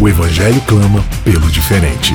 O Evangelho clama pelo diferente.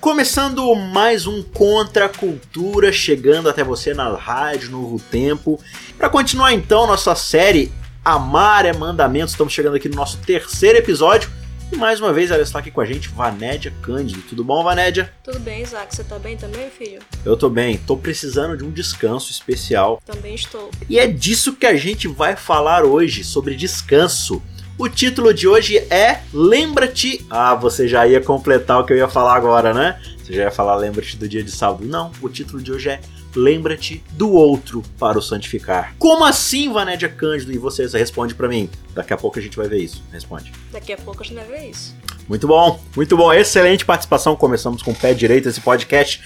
Começando mais um Contra a Cultura, chegando até você na Rádio Novo Tempo. Para continuar então nossa série Amar é Mandamento, estamos chegando aqui no nosso terceiro episódio. E mais uma vez ela está aqui com a gente, Vanédia Cândido. Tudo bom, Vanédia? Tudo bem, Isaac. Você tá bem também, filho? Eu tô bem. Tô precisando de um descanso especial. Também estou. E é disso que a gente vai falar hoje, sobre descanso. O título de hoje é Lembra-te. Ah, você já ia completar o que eu ia falar agora, né? Você já ia falar Lembra-te do dia de sábado. Não, o título de hoje é lembra-te do outro para o santificar. Como assim, Vanédia Cândido? E você, responde para mim. Daqui a pouco a gente vai ver isso. Responde. Daqui a pouco a gente vai ver isso. Muito bom, muito bom. Excelente participação. Começamos com o pé direito esse podcast.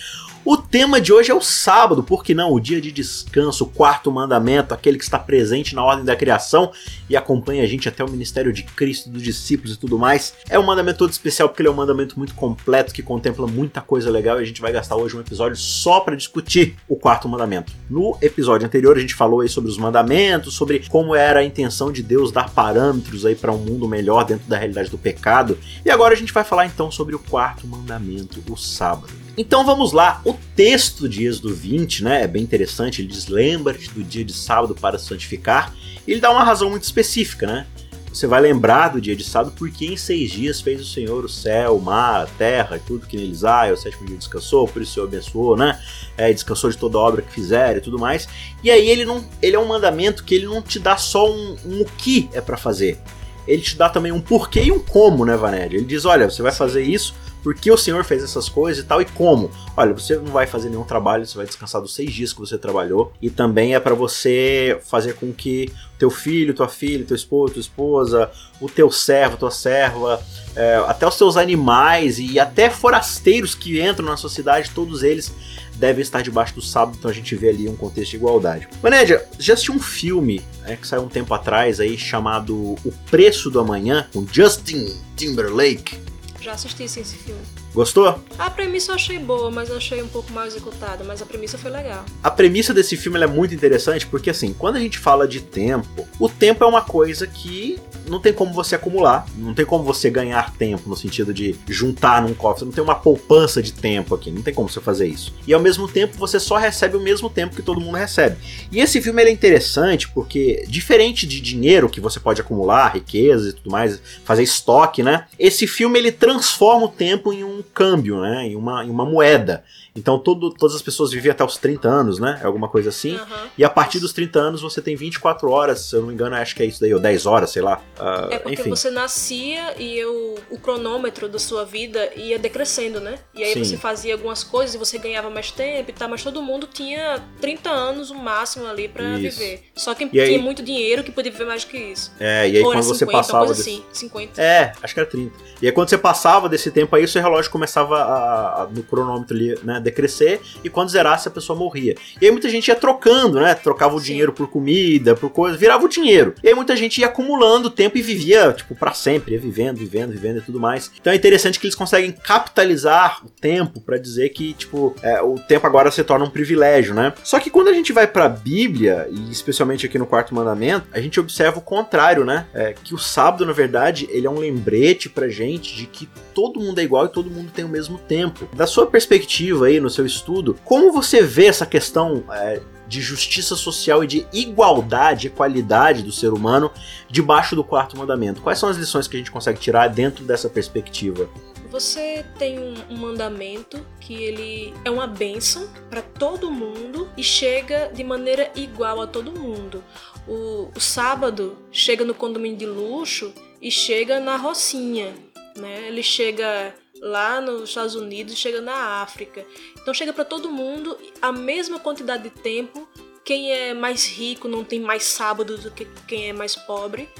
O tema de hoje é o sábado, por que não? O dia de descanso, o quarto mandamento, aquele que está presente na ordem da criação e acompanha a gente até o ministério de Cristo, dos discípulos e tudo mais. É um mandamento todo especial porque ele é um mandamento muito completo que contempla muita coisa legal e a gente vai gastar hoje um episódio só para discutir o quarto mandamento. No episódio anterior a gente falou aí sobre os mandamentos, sobre como era a intenção de Deus dar parâmetros aí para um mundo melhor dentro da realidade do pecado. E agora a gente vai falar então sobre o quarto mandamento, o sábado. Então vamos lá, o texto de Êxodo 20 né, é bem interessante, ele diz: Lembra-te do dia de sábado para santificar. Ele dá uma razão muito específica, né? Você vai lembrar do dia de sábado porque em seis dias fez o Senhor o céu, o mar, a terra, tudo que neles há, e o sétimo dia descansou, por isso o Senhor abençoou, né? É, descansou de toda obra que fizer e tudo mais. E aí ele não, ele é um mandamento que ele não te dá só um, um o que é para fazer. Ele te dá também um porquê e um como, né, Vanélia? Ele diz: olha, você vai fazer isso por que o Senhor fez essas coisas e tal e como. Olha, você não vai fazer nenhum trabalho, você vai descansar dos seis dias que você trabalhou e também é para você fazer com que teu filho, tua filha, teu esposo, tua esposa, o teu servo, tua serva, é, até os teus animais e até forasteiros que entram na sua cidade, todos eles devem estar debaixo do sábado, então a gente vê ali um contexto de igualdade. Manédia, já assistiu um filme é, que saiu um tempo atrás aí chamado O Preço do Amanhã, com Justin Timberlake? Já assisti esse filme. Gostou? A premissa eu achei boa, mas eu achei um pouco mal executada, mas a premissa foi legal. A premissa desse filme é muito interessante porque, assim, quando a gente fala de tempo, o tempo é uma coisa que não tem como você acumular, não tem como você ganhar tempo no sentido de juntar num cofre, não tem uma poupança de tempo aqui, não tem como você fazer isso. E ao mesmo tempo você só recebe o mesmo tempo que todo mundo recebe. E esse filme é interessante porque, diferente de dinheiro que você pode acumular, riquezas e tudo mais, fazer estoque, né? Esse filme ele transforma o tempo em um câmbio, né? Em uma, em uma moeda. Então todo, todas as pessoas vivem até os 30 anos, né? É alguma coisa assim. Uhum. E a partir dos 30 anos você tem 24 horas, se eu não me engano, acho que é isso daí, ou 10 horas, sei lá. Uh, é porque enfim. você nascia e eu, o cronômetro da sua vida ia decrescendo, né? E aí Sim. você fazia algumas coisas e você ganhava mais tempo e tal, mas todo mundo tinha 30 anos o máximo ali para viver. Só quem tinha aí... muito dinheiro que podia viver mais do que isso. É, e aí ou quando 50, você passava. Coisa desse... assim, 50. É, acho que era 30. E aí quando você passava desse tempo aí, o seu relógio começava a, a, no cronômetro ali, né? Decrescer e quando zerasse a pessoa morria. E aí muita gente ia trocando, né? Trocava o Sim. dinheiro por comida, por coisa, virava o dinheiro. E aí muita gente ia acumulando tempo e vivia, tipo, para sempre, ia vivendo, vivendo, vivendo e tudo mais. Então é interessante que eles conseguem capitalizar o tempo para dizer que, tipo, é, o tempo agora se torna um privilégio, né? Só que quando a gente vai para a Bíblia, e especialmente aqui no quarto mandamento, a gente observa o contrário, né? É, que o sábado, na verdade, ele é um lembrete pra gente de que todo mundo é igual e todo mundo tem o mesmo tempo. Da sua perspectiva aí, no seu estudo, como você vê essa questão é, de justiça social e de igualdade, equalidade do ser humano debaixo do quarto mandamento? Quais são as lições que a gente consegue tirar dentro dessa perspectiva? Você tem um, um mandamento que ele é uma bênção para todo mundo e chega de maneira igual a todo mundo. O, o sábado chega no condomínio de luxo e chega na Rocinha, né? Ele chega lá nos Estados Unidos, chega na África. Então chega para todo mundo a mesma quantidade de tempo quem é mais rico não tem mais sábado do que quem é mais pobre.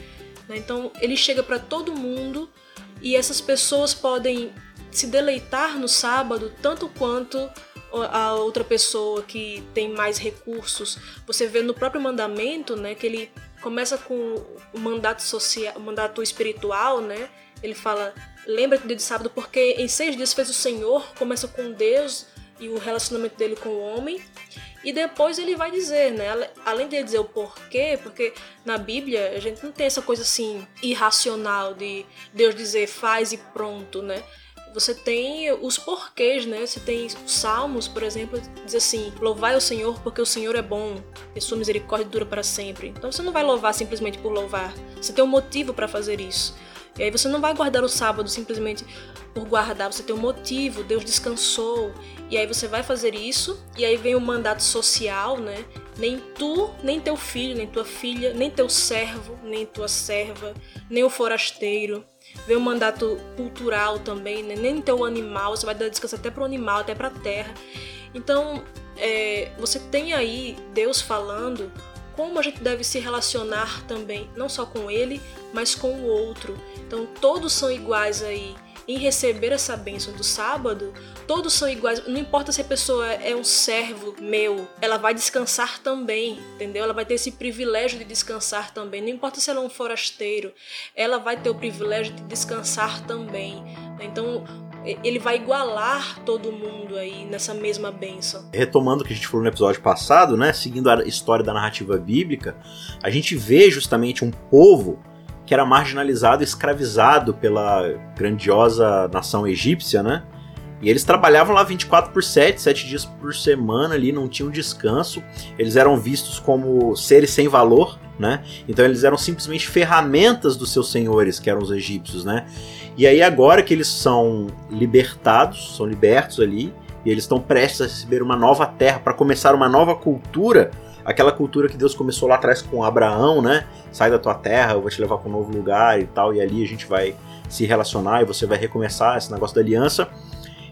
Né? Então ele chega para todo mundo e essas pessoas podem se deleitar no sábado tanto quanto a outra pessoa que tem mais recursos. Você vê no próprio mandamento, né, que ele começa com o mandato social, o mandato espiritual, né? Ele fala: "Lembra-te do dia de sábado, porque em seis dias fez o Senhor". Começa com Deus e o relacionamento dele com o homem. E depois ele vai dizer, né? Além de dizer o porquê, porque na Bíblia a gente não tem essa coisa assim irracional de Deus dizer faz e pronto, né? Você tem os porquês, né? Você tem Salmos, por exemplo, diz assim: Louvai o Senhor porque o Senhor é bom e sua misericórdia dura para sempre. Então você não vai louvar simplesmente por louvar. Você tem um motivo para fazer isso. E aí você não vai guardar o sábado simplesmente por guardar, você tem um motivo, Deus descansou. E aí você vai fazer isso, e aí vem o mandato social, né? Nem tu, nem teu filho, nem tua filha, nem teu servo, nem tua serva, nem o forasteiro. Vem o mandato cultural também, né? Nem teu animal, você vai dar descanso até pro animal, até pra terra. Então, é, você tem aí Deus falando como a gente deve se relacionar também, não só com ele, mas com o outro. Então, todos são iguais aí em receber essa bênção do sábado, todos são iguais. Não importa se a pessoa é um servo meu, ela vai descansar também, entendeu? Ela vai ter esse privilégio de descansar também. Não importa se ela é um forasteiro, ela vai ter o privilégio de descansar também. Então, ele vai igualar todo mundo aí nessa mesma bênção. Retomando o que a gente falou no episódio passado, né, seguindo a história da narrativa bíblica, a gente vê justamente um povo que era marginalizado, escravizado pela grandiosa nação egípcia, né? E eles trabalhavam lá 24 por 7, 7 dias por semana ali, não tinham descanso. Eles eram vistos como seres sem valor, né? Então eles eram simplesmente ferramentas dos seus senhores, que eram os egípcios, né? E aí agora que eles são libertados, são libertos ali, e eles estão prestes a receber uma nova terra para começar uma nova cultura, aquela cultura que Deus começou lá atrás com Abraão, né? Sai da tua terra, eu vou te levar para um novo lugar e tal, e ali a gente vai se relacionar e você vai recomeçar esse negócio da aliança.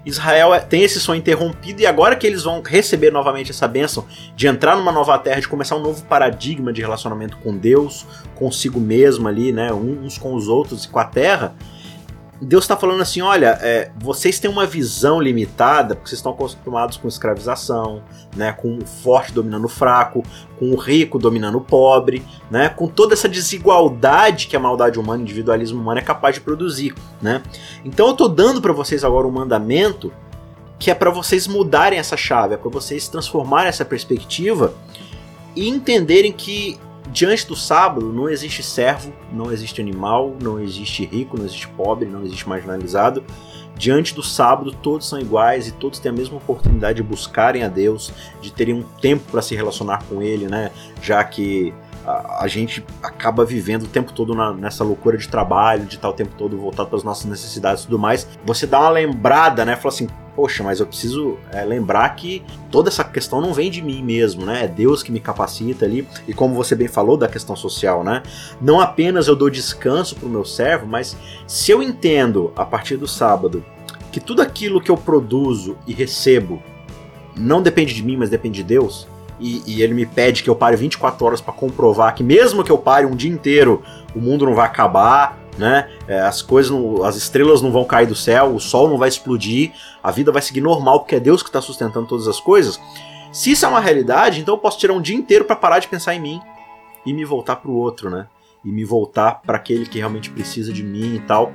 Israel é, tem esse sonho interrompido e agora que eles vão receber novamente essa bênção de entrar numa nova terra, de começar um novo paradigma de relacionamento com Deus, consigo mesmo ali, né, uns com os outros e com a terra, Deus está falando assim: olha, é, vocês têm uma visão limitada, porque vocês estão acostumados com escravização, né, com o forte dominando o fraco, com o rico dominando o pobre, né, com toda essa desigualdade que a maldade humana, o individualismo humano é capaz de produzir. Né? Então eu estou dando para vocês agora um mandamento que é para vocês mudarem essa chave, é para vocês transformarem essa perspectiva e entenderem que diante do sábado não existe servo, não existe animal, não existe rico, não existe pobre, não existe marginalizado. Diante do sábado todos são iguais e todos têm a mesma oportunidade de buscarem a Deus, de terem um tempo para se relacionar com Ele, né? Já que a, gente acaba vivendo o tempo todo na, nessa loucura de trabalho, de estar o tempo todo voltado para as nossas necessidades e tudo mais. Você dá uma lembrada, né? Fala assim, poxa, mas eu preciso é, lembrar que toda essa questão não vem de mim mesmo, né? É Deus que me capacita ali. E como você bem falou da questão social, né? Não apenas eu dou descanso para o meu servo, mas se eu entendo a partir do sábado que tudo aquilo que eu produzo e recebo não depende de mim, mas depende de Deus, e, e, ele me pede que eu pare 24 horas para comprovar que mesmo que eu pare um dia inteiro, o mundo não vai acabar, né? É, as coisas, não, as estrelas não vão cair do céu, o sol não vai explodir, a vida vai seguir normal porque é Deus que está sustentando todas as coisas. Se isso é uma realidade, então eu posso tirar um dia inteiro para parar de pensar em mim e me voltar para o outro, né? E me voltar para aquele que realmente precisa de mim e tal.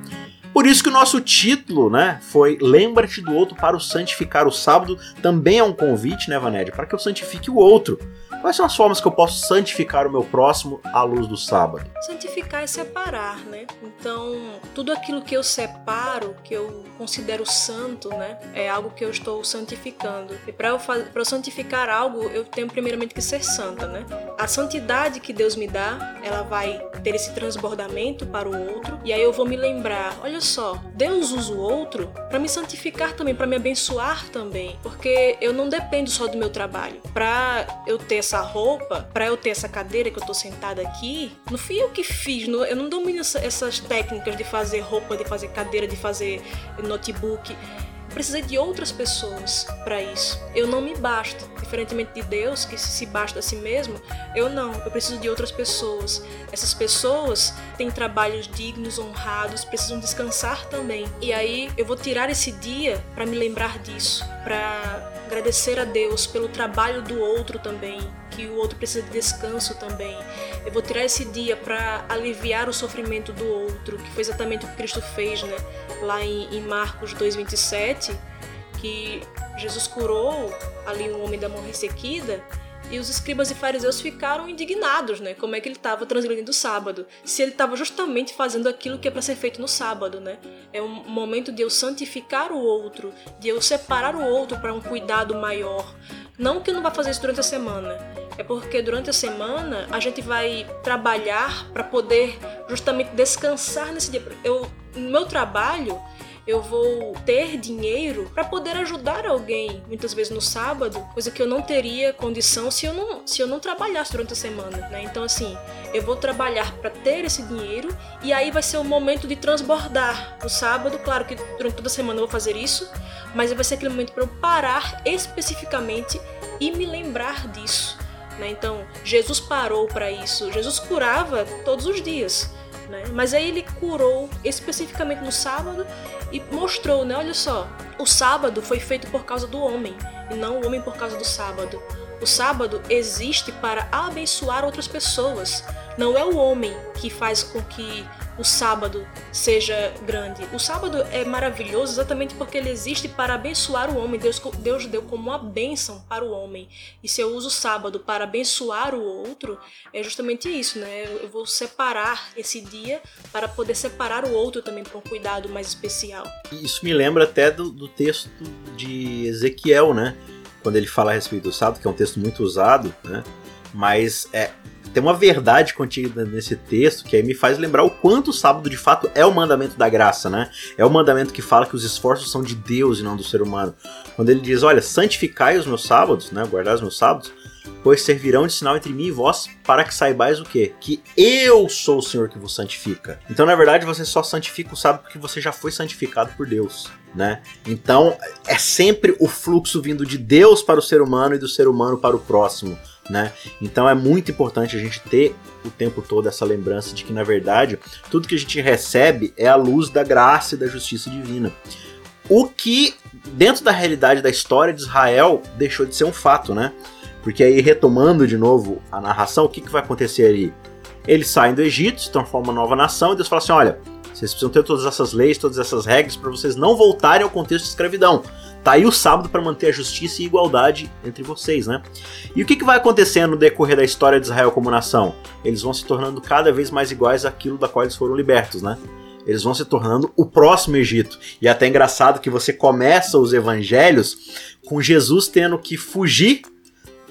Por isso que o nosso título, né, foi Lembra-te do outro para o santificar o sábado, também é um convite, né, Vanédia, para que eu santifique o outro. Quais são as formas que eu posso santificar o meu próximo à luz do sábado? Santificar é separar, né? Então, tudo aquilo que eu separo, que eu considero santo, né, é algo que eu estou santificando. E para eu, eu santificar algo, eu tenho primeiramente que ser santa, né? A santidade que Deus me dá, ela vai ter esse transbordamento para o outro, e aí eu vou me lembrar, olha só, Deus usa o outro para me santificar também, para me abençoar também, porque eu não dependo só do meu trabalho. Para eu ter essa essa roupa, para eu ter essa cadeira que eu tô sentada aqui, não fui eu que fiz, eu não domino essas técnicas de fazer roupa, de fazer cadeira, de fazer notebook. precisei de outras pessoas para isso. Eu não me basto, diferentemente de Deus, que se basta a si mesmo, eu não, eu preciso de outras pessoas. Essas pessoas têm trabalhos dignos, honrados, precisam descansar também. E aí eu vou tirar esse dia para me lembrar disso, para agradecer a Deus pelo trabalho do outro também, que o outro precisa de descanso também. Eu vou tirar esse dia para aliviar o sofrimento do outro, que foi exatamente o que Cristo fez, né? Lá em, em Marcos 2:27, que Jesus curou ali um homem da mão ressequida e os escribas e fariseus ficaram indignados, né? Como é que ele estava transgredindo o sábado? Se ele estava justamente fazendo aquilo que é para ser feito no sábado, né? É um momento de eu santificar o outro, de eu separar o outro para um cuidado maior. Não que eu não vá fazer isso durante a semana, é porque durante a semana a gente vai trabalhar para poder justamente descansar nesse dia. Eu, no meu trabalho, eu vou ter dinheiro para poder ajudar alguém, muitas vezes no sábado, coisa que eu não teria condição se eu não, se eu não trabalhasse durante a semana, né? Então assim, eu vou trabalhar para ter esse dinheiro e aí vai ser o momento de transbordar. No sábado, claro que durante toda a semana eu vou fazer isso, mas vai ser aquele momento para eu parar especificamente e me lembrar disso. Né? Então, Jesus parou para isso. Jesus curava todos os dias. Né? Mas aí ele curou especificamente no sábado e mostrou, né? Olha só, o sábado foi feito por causa do homem e não o homem por causa do sábado. O sábado existe para abençoar outras pessoas. Não é o homem que faz com que o sábado seja grande. O sábado é maravilhoso exatamente porque ele existe para abençoar o homem. Deus, Deus deu como uma bênção para o homem. E se eu uso o sábado para abençoar o outro, é justamente isso, né? Eu vou separar esse dia para poder separar o outro também para um cuidado mais especial. Isso me lembra até do, do texto de Ezequiel, né? Quando ele fala a respeito do sábado, que é um texto muito usado, né? Mas é, tem uma verdade contida nesse texto que aí me faz lembrar o quanto o sábado de fato é o mandamento da graça, né? É o mandamento que fala que os esforços são de Deus e não do ser humano. Quando ele diz, olha, santificai os meus sábados, né? Guardai os meus sábados, pois servirão de sinal entre mim e vós para que saibais o quê? Que eu sou o Senhor que vos santifica. Então, na verdade, você só santifica o sábado porque você já foi santificado por Deus, né? Então, é sempre o fluxo vindo de Deus para o ser humano e do ser humano para o próximo né? Então é muito importante a gente ter o tempo todo essa lembrança de que na verdade tudo que a gente recebe é a luz da graça e da justiça divina. O que dentro da realidade da história de Israel deixou de ser um fato, né? Porque aí retomando de novo a narração, o que, que vai acontecer ali? Eles saem do Egito, se transformam uma nova nação e Deus fala assim: olha, vocês precisam ter todas essas leis, todas essas regras para vocês não voltarem ao contexto de escravidão. Tá aí o sábado para manter a justiça e igualdade entre vocês, né? E o que, que vai acontecendo no decorrer da história de Israel como nação? Eles vão se tornando cada vez mais iguais àquilo da qual eles foram libertos, né? Eles vão se tornando o próximo Egito. E é até engraçado que você começa os evangelhos com Jesus tendo que fugir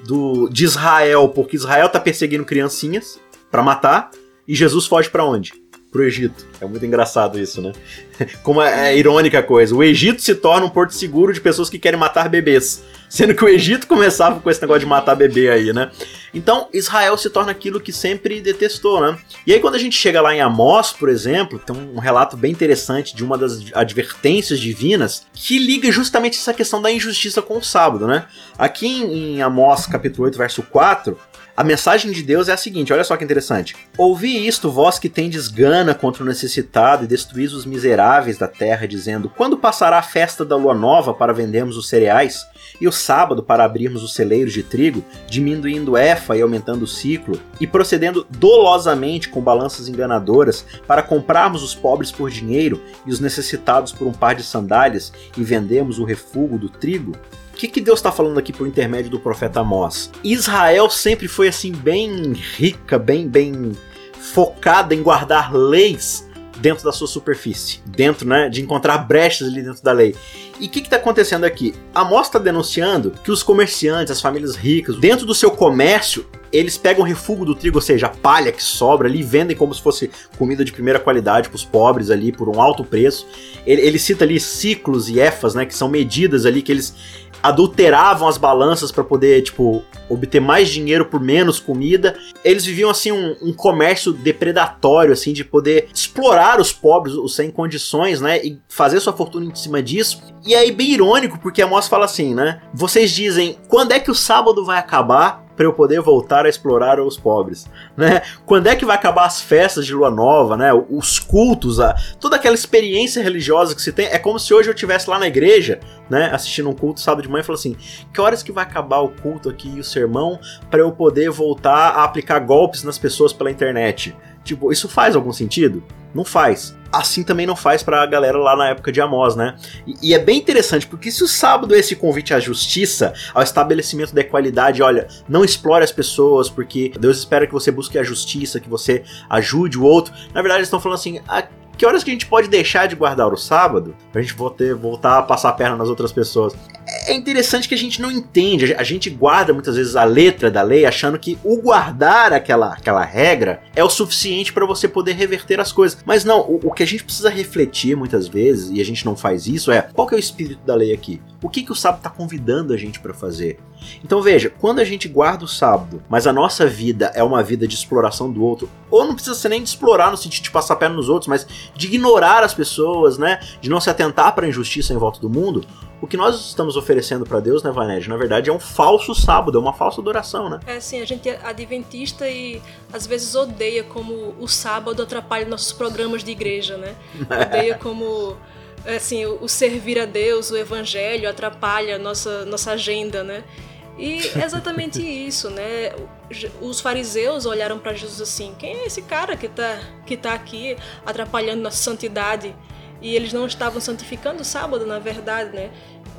do, de Israel, porque Israel tá perseguindo criancinhas para matar, e Jesus foge para onde? Pro Egito. É muito engraçado isso, né? Como é, é, irônica a coisa. O Egito se torna um porto seguro de pessoas que querem matar bebês. Sendo que o Egito começava com esse negócio de matar bebê aí, né? Então, Israel se torna aquilo que sempre detestou, né? E aí, quando a gente chega lá em Amós, por exemplo, tem um relato bem interessante de uma das advertências divinas que liga justamente essa questão da injustiça com o sábado, né? Aqui em Amós, capítulo 8, verso 4, a mensagem de Deus é a seguinte: olha só que interessante. Ouvi isto, vós que tendes gana contra o necessitado e destruís os miseráveis da terra, dizendo: Quando passará a festa da lua nova para vendermos os cereais? E o sábado para abrirmos os celeiros de trigo, diminuindo efa e aumentando o ciclo, e procedendo dolosamente com balanças enganadoras para comprarmos os pobres por dinheiro e os necessitados por um par de sandálias e vendemos o refúgio do trigo? Que, que Deus está falando aqui por intermédio do profeta Amós? Israel sempre foi assim bem rica, bem bem focada em guardar leis dentro da sua superfície, dentro, né, de encontrar brechas ali dentro da lei. E o que está acontecendo aqui? Amós está denunciando que os comerciantes, as famílias ricas, dentro do seu comércio, eles pegam refúgio do trigo, ou seja, a palha que sobra ali, vendem como se fosse comida de primeira qualidade para os pobres ali por um alto preço. Ele, ele cita ali ciclos e efas, né, que são medidas ali que eles adulteravam as balanças para poder, tipo, obter mais dinheiro por menos comida. Eles viviam, assim, um, um, comércio depredatório, assim, de poder explorar os pobres, os sem condições, né, e fazer sua fortuna em cima disso. E aí, bem irônico, porque a moça fala assim, né, vocês dizem, quando é que o sábado vai acabar? Para eu poder voltar a explorar os pobres, né? Quando é que vai acabar as festas de lua nova, né? Os cultos, a, toda aquela experiência religiosa que se tem, é como se hoje eu estivesse lá na igreja, né, assistindo um culto sábado de manhã e falou assim: "Que horas que vai acabar o culto aqui e o sermão para eu poder voltar a aplicar golpes nas pessoas pela internet?" Tipo, isso faz algum sentido? Não faz. Assim também não faz pra galera lá na época de Amós, né? E, e, é bem interessante, porque se o sábado é esse convite à justiça, ao estabelecimento da equalidade, olha, não explore as pessoas, porque Deus espera que você busque a justiça, que você ajude o outro. Na verdade, eles estão falando assim, ah, que horas que a gente pode deixar de guardar o sábado pra gente voltar, voltar a passar a perna nas outras pessoas? É interessante que a gente não entende, a gente guarda muitas vezes a letra da lei achando que o guardar aquela, aquela regra é o suficiente para você poder reverter as coisas. Mas não, o, o, que a gente precisa refletir muitas vezes, e a gente não faz isso, é qual que é o espírito da lei aqui? O que, que o sábado está convidando a gente para fazer? Então veja, quando a gente guarda o sábado, mas a nossa vida é uma vida de exploração do outro, ou não precisa ser nem de explorar no sentido de passar perna nos outros, mas de ignorar as pessoas, né? De não se atentar para a injustiça em volta do mundo, o que nós estamos oferecendo para Deus, né, Vaned, na verdade é um falso sábado, é uma falsa adoração, né? É assim, a gente é adventista e às vezes odeia como o sábado atrapalha nossos programas de igreja, né? Odeia como assim, o servir a Deus, o evangelho atrapalha nossa nossa agenda, né? E exatamente isso, né? Os fariseus olharam para Jesus assim: quem é esse cara que está que tá aqui atrapalhando nossa santidade? E eles não estavam santificando o sábado, na verdade, né?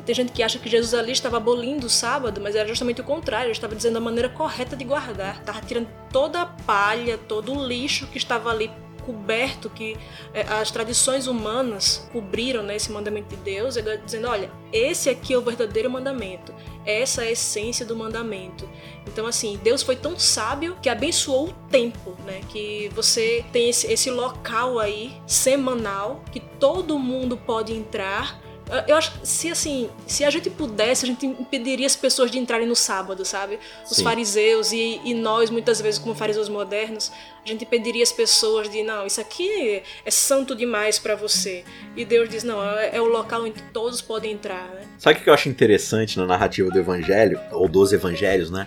Tem gente que acha que Jesus ali estava abolindo o sábado, mas era justamente o contrário, ele estava dizendo a maneira correta de guardar, estava tirando toda a palha, todo o lixo que estava ali coberto que é, as tradições humanas cobriram né, esse mandamento de Deus, ele dizendo, olha, esse aqui é o verdadeiro mandamento, essa é a essência do mandamento. Então, assim, Deus foi tão sábio que abençoou o tempo, né? Que você tem esse, esse local aí, semanal, que todo mundo pode entrar eu acho que se assim, se a gente pudesse, a gente impediria as pessoas de entrarem no sábado, sabe? Os Sim. fariseus e, e, nós, muitas vezes, como fariseus modernos, a gente impediria as pessoas de, não, isso aqui é santo demais para você. E Deus diz, não, é, é, o local onde todos podem entrar, né? Sabe o que eu acho interessante na narrativa do evangelho, ou dos evangelhos, né?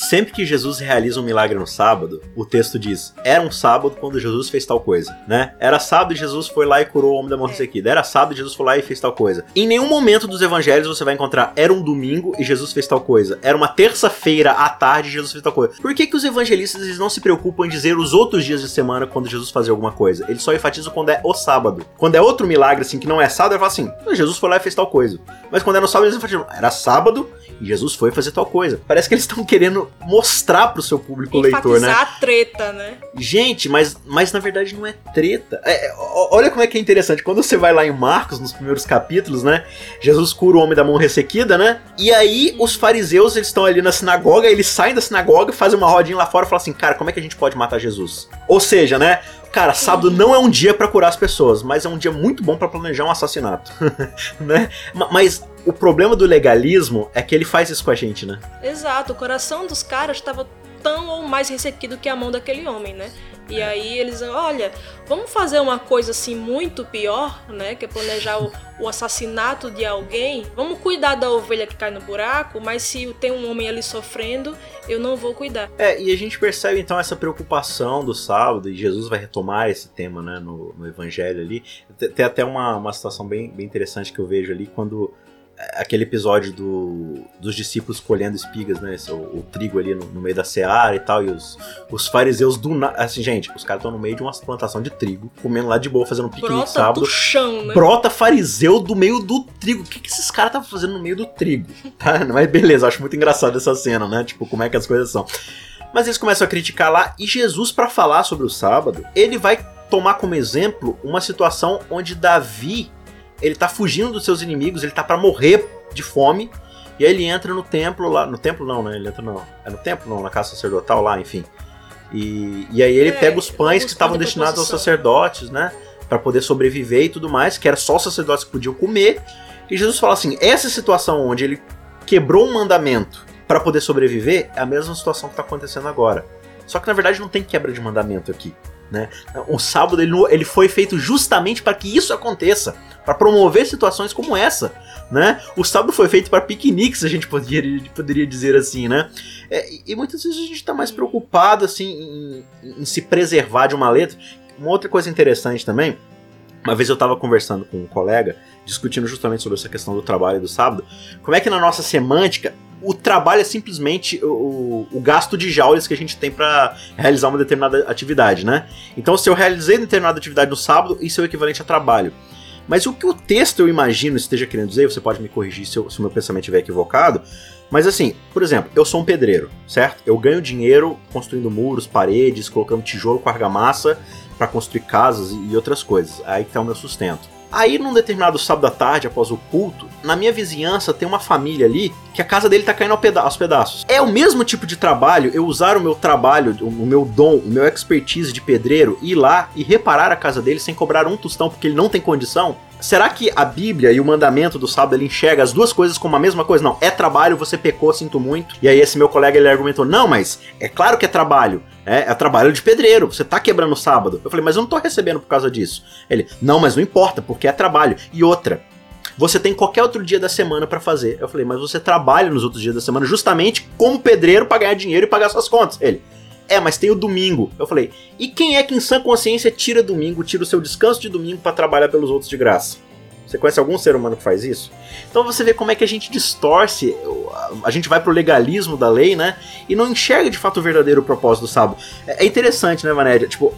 Sempre que Jesus realiza um milagre no sábado, o texto diz: era um sábado quando Jesus fez tal coisa, né? Era sábado e Jesus foi lá e curou o homem da mão ressequida. Era sábado e Jesus foi lá e fez tal coisa. Em nenhum momento dos evangelhos você vai encontrar era um domingo e Jesus fez tal coisa. Era uma terça-feira à tarde e Jesus fez tal coisa. Por que, que os evangelistas eles não se preocupam em dizer os outros dias de semana quando Jesus fazia alguma coisa? Eles só enfatizam quando é o sábado. Quando é outro milagre assim que não é sábado, ele fala assim: Jesus foi lá e fez tal coisa. Mas quando é no sábado, eles enfatizam: era sábado e Jesus foi fazer tal coisa. Parece que eles estão querendo mostrar pro seu público Enfatizar leitor, né? a treta, né? Gente, mas, mas na verdade não é treta. É, é olha como é que é interessante. Quando você vai lá em Marcos, nos primeiros capítulos, né? Jesus cura o homem da mão ressequida, né? E aí os fariseus, eles estão ali na sinagoga, eles saem da sinagoga, fazem uma rodinha lá fora e falam assim, cara, como é que a gente pode matar Jesus? Ou seja, né? Cara, sábado não é um dia para curar as pessoas, mas é um dia muito bom para planejar um assassinato, né? Mas o problema do legalismo é que ele faz isso com a gente, né? Exato, o coração dos caras estava tão ou mais ressequido que a mão daquele homem, né? E aí eles, olha, vamos fazer uma coisa assim muito pior, né? Que é planejar o, o, assassinato de alguém. Vamos cuidar da ovelha que cai no buraco, mas se tem um homem ali sofrendo, eu não vou cuidar. É, e a gente percebe então essa preocupação do sábado, e Jesus vai retomar esse tema, né, no, no evangelho ali. Tem até uma, uma situação bem, bem interessante que eu vejo ali quando aquele episódio do, dos discípulos colhendo espigas, né? O, o trigo ali no, no, meio da seara e tal, e os, os fariseus do nada. Assim, gente, os caras estão no meio de uma plantação de trigo, comendo lá de boa, fazendo um piquenique Brota sábado. Do chão, né? Brota fariseu do meio do trigo. O que, que esses caras estavam fazendo no meio do trigo? Tá? Mas beleza, acho muito engraçado essa cena, né? Tipo, como é que as coisas são. Mas eles começam a criticar lá, e Jesus, para falar sobre o sábado, ele vai tomar como exemplo uma situação onde Davi ele tá fugindo dos seus inimigos, ele tá para morrer de fome. E aí ele entra no templo lá. No templo não, né? Ele entra no. É no templo não, na casa sacerdotal lá, enfim. E, e aí ele É, pega os pães que estavam destinados aos sacerdotes, né? Pra poder sobreviver e tudo mais, que era só os sacerdotes que podiam comer. E Jesus fala assim: essa situação onde ele quebrou um mandamento pra poder sobreviver é a mesma situação que tá acontecendo agora. Só que na verdade não tem quebra de mandamento aqui. Né? O sábado ele, ele foi feito justamente para que isso aconteça, para promover situações como essa, né? O sábado foi feito para piqueniques, a gente poderia, poderia dizer assim, né? É, e- e muitas vezes a gente está mais preocupado assim em, em se preservar de uma letra. Uma outra coisa interessante também, uma vez eu estava conversando com um colega, discutindo justamente sobre essa questão do trabalho e do sábado, como é que na nossa semântica o trabalho é simplesmente o, o gasto de joules que a gente tem para realizar uma determinada atividade, né? Então, se eu realizei determinada atividade no sábado, isso é o equivalente a trabalho. Mas o que o texto eu imagino esteja querendo dizer, você pode me corrigir se, eu- se o meu pensamento estiver equivocado, mas assim, por exemplo, eu sou um pedreiro, certo? Eu ganho dinheiro construindo muros, paredes, colocando tijolo com argamassa para construir casas e outras coisas. Aí que tá o meu sustento. Aí, num determinado sábado à tarde, após o culto, na minha vizinhança tem uma família ali que a casa dele tá caindo aos pedaços. É o mesmo tipo de trabalho eu usar o meu trabalho, o meu dom, o meu expertise de pedreiro, ir lá e reparar a casa dele sem cobrar um tostão porque ele não tem condição? Será que a Bíblia e o mandamento do sábado ele enxerga as duas coisas como a mesma coisa? Não, é trabalho, você pecou, sinto muito. E aí esse meu colega ele argumentou: "Não, mas é claro que é trabalho. É, é trabalho de pedreiro, você tá quebrando o sábado". Eu falei: "Mas eu não tô recebendo por causa disso". Ele: "Não, mas não importa, porque é trabalho". E outra, você tem qualquer outro dia da semana pra fazer. Eu falei: "Mas você trabalha nos outros dias da semana justamente como pedreiro pra ganhar dinheiro e pagar suas contas". Ele: é, mas tem o domingo. Eu falei, e quem é que em sã consciência tira domingo, tira o seu descanso de domingo pra trabalhar pelos outros de graça? Você conhece algum ser humano que faz isso? Então você vê como é que a gente distorce, a- gente vai pro legalismo da lei, né? E não enxerga de fato o verdadeiro propósito do sábado. É é interessante, né, Vanédia? Tipo,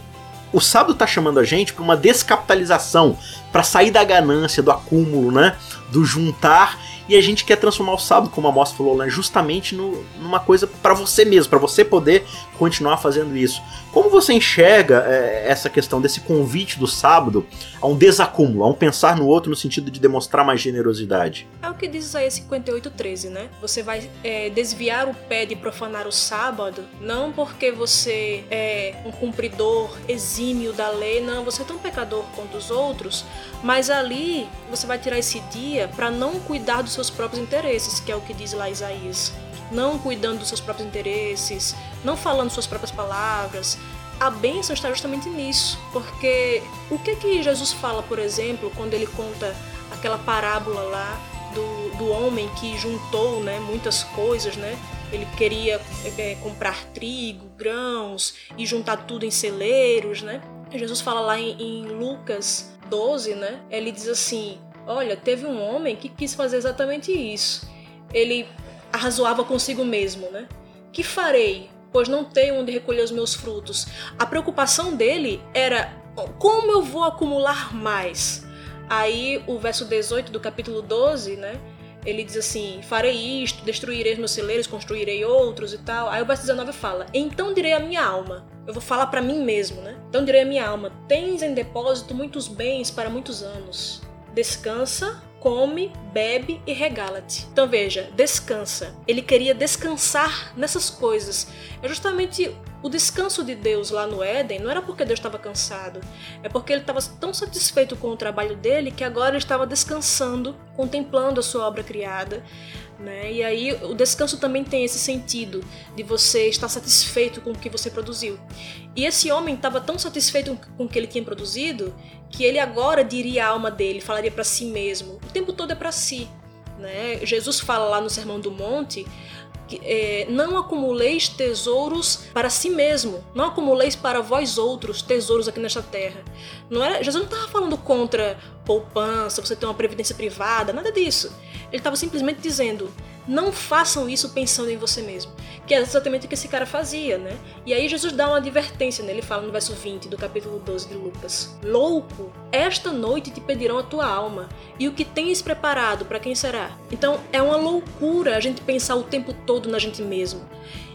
o sábado tá chamando a gente pra uma descapitalização, pra sair da ganância, do acúmulo, né? Do juntar. E a gente quer transformar o sábado, como a Moça falou, né? justamente no- numa coisa pra você mesmo, pra você poder continuar fazendo isso. Como você enxerga é, essa questão desse convite do sábado a um desacúmulo, a um pensar no outro no sentido de demonstrar mais generosidade? É o que diz Isaías 58,13, né? Você vai é, desviar o pé de profanar o sábado, não porque você é um cumpridor exímio da lei, não, você é tão pecador quanto os outros, mas ali você vai tirar esse dia para não cuidar dos seus próprios interesses, que é o que diz lá Isaías. Não cuidando dos seus próprios interesses, não falando suas próprias palavras, a bênção está justamente nisso, porque o que que Jesus fala, por exemplo, quando ele conta aquela parábola lá do, do homem que juntou né, muitas coisas, né? Ele queria é, comprar trigo, grãos e juntar tudo em celeiros, né? Jesus fala lá em, em Lucas 12, né? Ele diz assim: Olha, teve um homem que quis fazer exatamente isso. Ele arrazoava consigo mesmo, né? Que farei? Pois não tenho onde recolher os meus frutos. A preocupação dele era como eu vou acumular mais? Aí o verso 18 do capítulo 12, né? Ele diz assim: Farei isto, destruirei meus celeiros, construirei outros e tal. Aí o verso 19 fala: Então direi à minha alma. Eu vou falar para mim mesmo, né? Então direi à minha alma: Tens em depósito muitos bens para muitos anos. Descansa, come, bebe e regala-te. Então veja, descansa. Ele queria descansar nessas coisas. É justamente o descanso de Deus lá no Éden não era porque Deus estava cansado, é porque ele estava tão satisfeito com o trabalho dele que agora ele estava descansando, contemplando a sua obra criada. Né? E aí o descanso também tem esse sentido de você estar satisfeito com o que você produziu. E esse homem estava tão satisfeito com o que ele tinha produzido que ele agora diria a alma dele, falaria para si mesmo. O tempo todo é para si. Né? Jesus fala lá no Sermão do Monte é, não acumuleis tesouros para si mesmo, não acumuleis para vós outros tesouros aqui nesta terra. Não era, Jesus não estava falando contra poupança, você ter uma previdência privada, nada disso. Ele estava simplesmente dizendo: não façam isso pensando em você mesmo. Que é exatamente o que esse cara fazia, né? E aí Jesus dá uma advertência, né? Ele fala no verso 20 do capítulo 12 de Lucas: Louco, esta noite te pedirão a tua alma, e o que tens preparado, para quem será? Então é uma loucura a gente pensar o tempo todo na gente mesmo.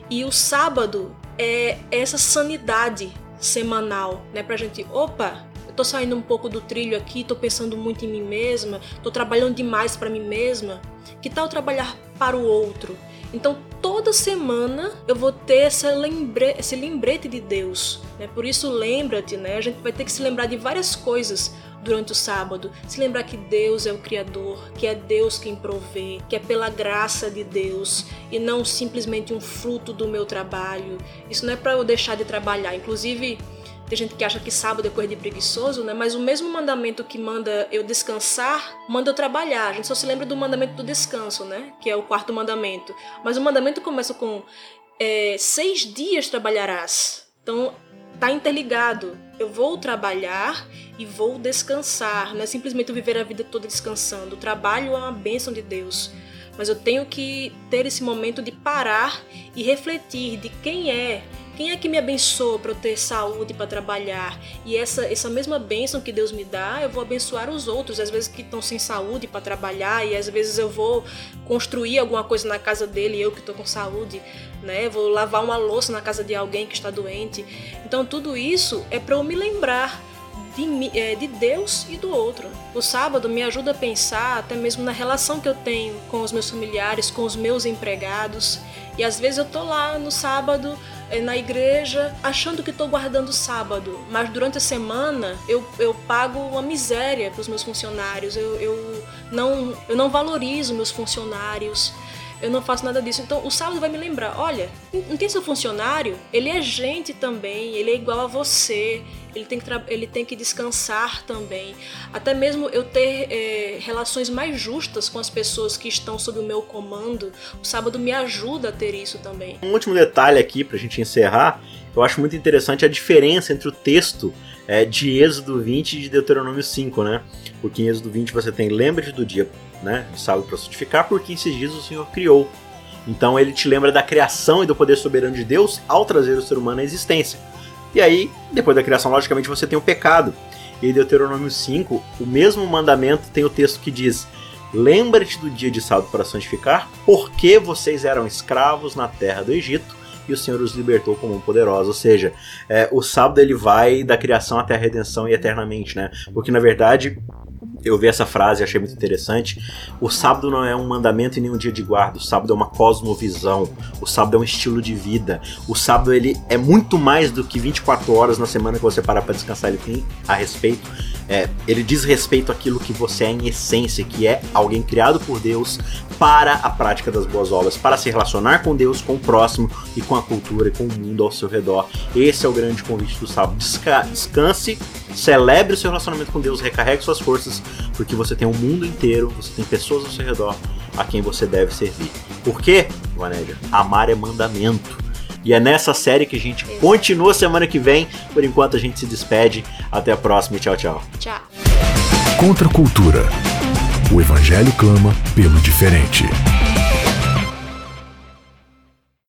E o sábado é essa sanidade semanal, né? Pra gente, opa, tô saindo um pouco do trilho aqui, tô pensando muito em mim mesma, tô trabalhando demais para mim mesma. Que tal trabalhar para o outro? Então, toda semana eu vou ter essa lembre esse lembrete de Deus. Né? Por isso, lembra-te, né? A gente vai ter que se lembrar de várias coisas durante o sábado. Se lembrar que Deus é o Criador, que é Deus quem provê, que é pela graça de Deus e não simplesmente um fruto do meu trabalho. Isso não é para eu deixar de trabalhar. Inclusive, tem gente que acha que sábado é coisa de preguiçoso, né? Mas o mesmo mandamento que manda eu descansar, manda eu trabalhar. A gente só se lembra do mandamento do descanso, né? Que é o quarto mandamento. Mas o mandamento começa com é, seis dias trabalharás. Então tá interligado. Eu vou trabalhar e vou descansar. Não é simplesmente viver a vida toda descansando. O trabalho é uma bênção de Deus. Mas eu tenho que ter esse momento de parar e refletir de quem é quem é que me abençoa para eu ter saúde para trabalhar? E essa, essa mesma bênção que Deus me dá, eu vou abençoar os outros, às vezes que estão sem saúde para trabalhar, e às vezes eu vou construir alguma coisa na casa dele, eu que estou com saúde, né? Vou lavar uma louça na casa de alguém que está doente. Então tudo isso é para eu me lembrar de, é, de Deus e do outro. O sábado me ajuda a pensar até mesmo na relação que eu tenho com os meus familiares, com os meus empregados. E às vezes eu tô lá no sábado é, na igreja achando que estou guardando sábado, mas durante a semana eu, eu pago uma miséria para os meus funcionários, eu, eu, não, eu não valorizo meus funcionários, eu não faço nada disso. Então o sábado vai me lembrar: olha, não tem seu funcionário? Ele é gente também, ele é igual a você, ele tem que, ele tem que descansar também. Até mesmo eu ter é, relações mais justas com as pessoas que estão sob o meu comando, o sábado me ajuda a ter isso também. Um último detalhe aqui para a gente encerrar: eu acho muito interessante a diferença entre o texto é, de Êxodo 20 e de Deuteronômio 5, né? Porque em Êxodo 20 você tem lembre-te do dia né, de sábado para santificar, porque esses dias o Senhor criou. Então ele te lembra da criação e do poder soberano de Deus ao trazer o ser humano à existência. E aí, depois da criação, logicamente, você tem o pecado. E Deuteronômio 5, o mesmo mandamento tem o texto que diz: Lembra-te do dia de sábado para santificar, porque vocês eram escravos na terra do Egito e o Senhor os libertou como um poderoso. Ou seja, é, o sábado ele vai da criação até a redenção e eternamente, né? Porque na verdade eu vi essa frase e achei muito interessante. O sábado não é um mandamento e nem um dia de guarda. O sábado é uma cosmovisão. O sábado é um estilo de vida. O sábado ele é muito mais do que 24 horas na semana que você para para descansar. Ele tem a respeito é, ele diz respeito àquilo que você é em essência, que é alguém criado por Deus para a prática das boas obras, para se relacionar com Deus, com o próximo e com a cultura e com o mundo ao seu redor. Esse é o grande convite do sábado. Desca descanse, celebre o seu relacionamento com Deus, recarregue suas forças, porque você tem um mundo inteiro, você tem pessoas ao seu redor a quem você deve servir. Por quê, Vanédia? Amar é mandamento. E é nessa série que a gente continua semana que vem. Por enquanto a gente se despede. Até a próxima e tchau, tchau. Tchau. Contra a cultura. O evangelho clama pelo diferente.